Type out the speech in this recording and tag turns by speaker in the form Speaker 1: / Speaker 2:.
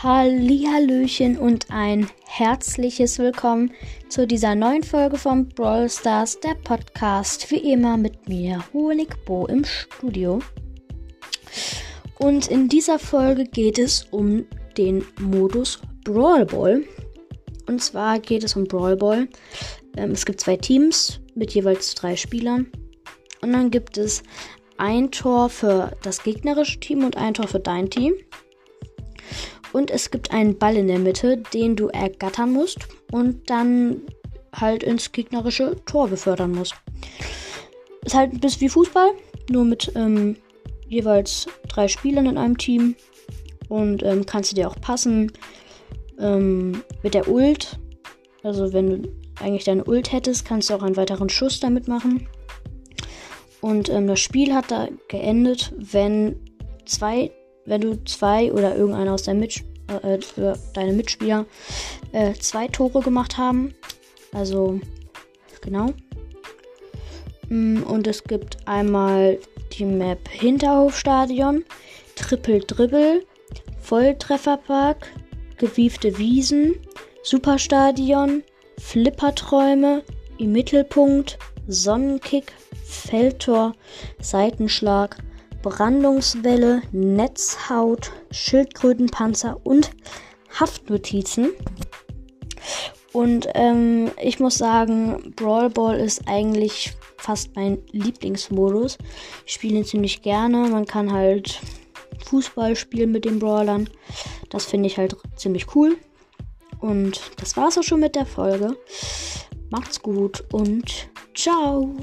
Speaker 1: Hallihallöchen und ein herzliches Willkommen zu dieser neuen Folge von Brawl Stars, der Podcast. Wie immer mit mir, Honigbo im Studio. Und in dieser Folge geht es um den Modus Brawl Ball. Und zwar geht es um Brawl Ball. Ähm, es gibt zwei Teams mit jeweils drei Spielern. Und dann gibt es ein Tor für das gegnerische Team und ein Tor für dein Team. Und es gibt einen Ball in der Mitte, den du ergattern musst und dann halt ins gegnerische Tor befördern musst. Ist halt ein bisschen wie Fußball, nur mit ähm, jeweils drei Spielern in einem Team. Und ähm, kannst du dir auch passen. Ähm, mit der Ult, also wenn du eigentlich deine Ult hättest, kannst du auch einen weiteren Schuss damit machen. Und ähm, das Spiel hat da geendet, wenn zwei, wenn du zwei oder irgendeiner aus deinem Mit äh, äh, deine Mitspieler äh, zwei Tore gemacht haben. Also genau. Mm, und es gibt einmal die Map Hinterhofstadion, Triple Dribble, Volltrefferpark, gewiefte Wiesen, Superstadion, Flipperträume, im Mittelpunkt, Sonnenkick, Feldtor, Seitenschlag, Brandungswelle, Netzhaut, Schildkrötenpanzer und Haftnotizen. Und ähm, ich muss sagen, Brawl Ball ist eigentlich fast mein Lieblingsmodus. Ich spiele ihn ziemlich gerne. Man kann halt Fußball spielen mit den Brawlern. Das finde ich halt ziemlich cool. Und das war's auch schon mit der Folge. Macht's gut und ciao.